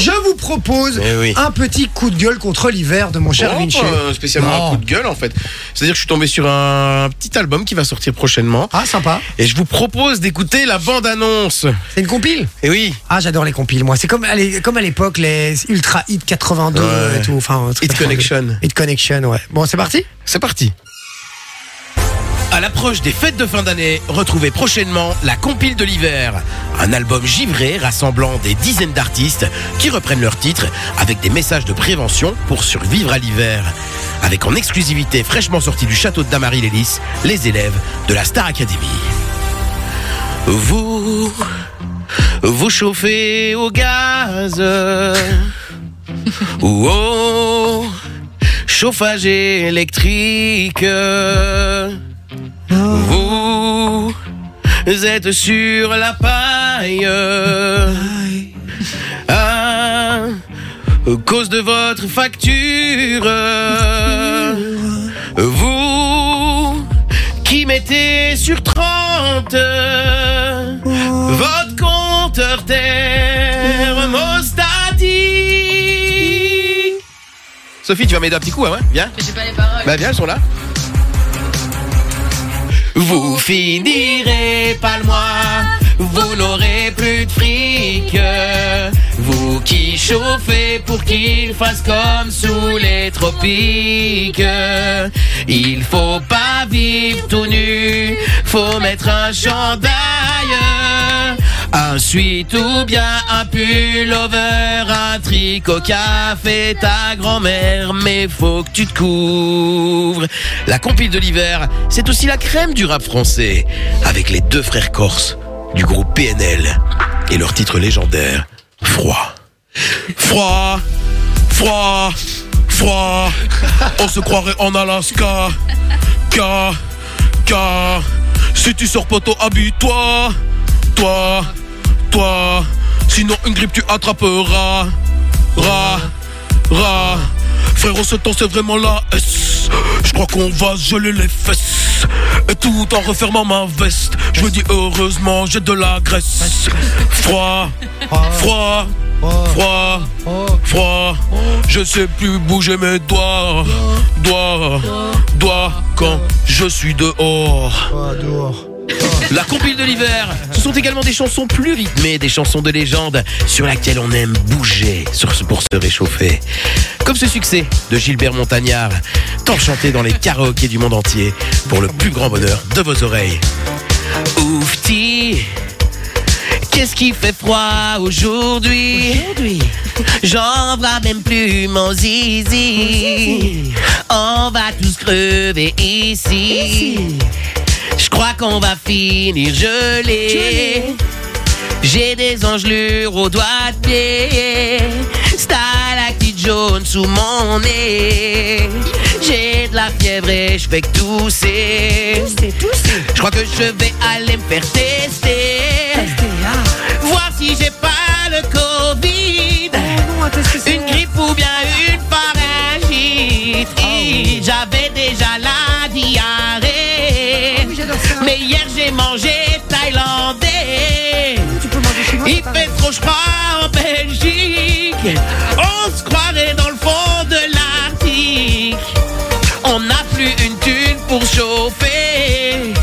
Je vous propose Eh oui. un petit coup de gueule contre l'hiver de mon cher Vinci. pas spécialement Non. un coup de gueule en fait. C'est-à-dire que je suis tombé sur un petit album qui va sortir prochainement. Ah, sympa. Et je vous propose d'écouter la bande-annonce. C'est une compile? Et oui, Ah, j'adore les compiles, moi. C'est comme, à l'é- comme à l'époque, les Ultra Hit 82 Ouais. et tout. Enfin, Hit 82. Connection. Hit Connection, ouais. Bon, c'est parti? C'est parti. À l'approche des fêtes de fin d'année, retrouvez prochainement la compile de l'hiver, un album givré rassemblant des dizaines d'artistes qui reprennent leurs titres avec des messages de prévention pour survivre à l'hiver. Avec en exclusivité fraîchement sorti du château de Damary-Lélis, les élèves de la Star Academy. Vous, vous chauffez au gaz ou au chauffage électrique. Vous êtes sur la paille à cause de votre facture. Vous qui mettez sur 30 votre compteur thermostatique. Sophie, tu vas m'aider un petit coup, hein, ouais Viens. J'ai pas les paroles. Bah bien, elles sont là. Vous finirez pas le mois, vous n'aurez plus de fric. Vous qui chauffez pour qu'il fasse comme sous les tropiques. Il faut pas vivre tout nu, faut mettre un chandail. Sweat ou bien un pullover, un tricot café ta grand-mère, mais faut que tu te couvres. La compile de l'hiver, c'est aussi la crème du rap français, avec les deux frères corses du groupe PNL et leur titre légendaire, Froid. Froid, froid, froid, on se croirait en Alaska, car, car, si tu sors poteau, habille-toi, toi, toi, sinon une grippe tu attraperas, ra, ra, frérot ce temps c'est vraiment la S, je crois qu'on va geler les fesses, et tout en refermant ma veste, je me dis heureusement j'ai de la graisse, froid, froid, froid, froid, je sais plus bouger mes doigts, doigts, doigts quand je suis dehors. La compile de l'hiver, ce sont également des chansons plus rythmées, des chansons de légende sur lesquelles on aime bouger sur ce- pour se réchauffer. Comme ce succès de Gilbert Montagnard, tant chanté dans les karaokés du monde entier pour le plus grand bonheur de vos oreilles. Oufti, qu'est-ce qui fait froid aujourd'hui? J'en vois même plus mon zizi. On va tous crever ici. Je crois qu'on va finir gelé. J'ai des engelures aux doigts de pied. Stalactite jaune sous mon nez. J'ai de la fièvre et je fais que tousser. Je crois que je vais aller me faire tester. Il fait trop froid en Belgique. On se croirait dans le fond de l'Arctique. On n'a plus une thune pour chauffer.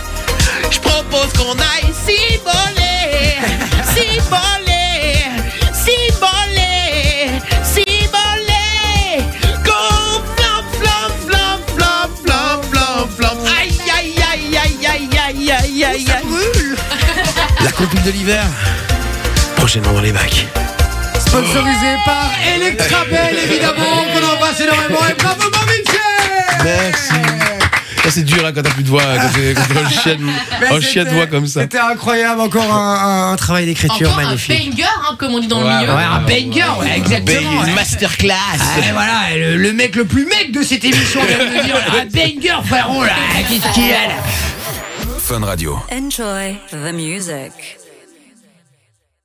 Je qu'on aille s'immoler. S'immoler. S'immoler. S'immoler. Comme flamme, flamme, flamme, flamme, flamme, flamme, flamme. Aïe, aïe, aïe, aïe, aïe, aïe, aïe, aïe. Ça brûle. La copine de l'hiver prochainement dans les bacs. Sponsorisé par Electrabel, évidemment, qu'on embrasse énormément. Et bravo, mon Vinci Merci. Ça, c'est dur hein, quand t'as plus de voix, quand un chien, Mais un chien de c'était- voix comme ça. C'était incroyable, encore un, un- un travail d'écriture magnifique. un banger, hein, comme on dit dans Ouais, le milieu. Ouais, un banger, ouais, exactement. Une ouais. masterclass. Ah, et voilà, le, le mec le plus mec de cette émission vient de dire un banger, frérot, là. Qu'est-ce qu'il y a là Fun Radio. Enjoy the music.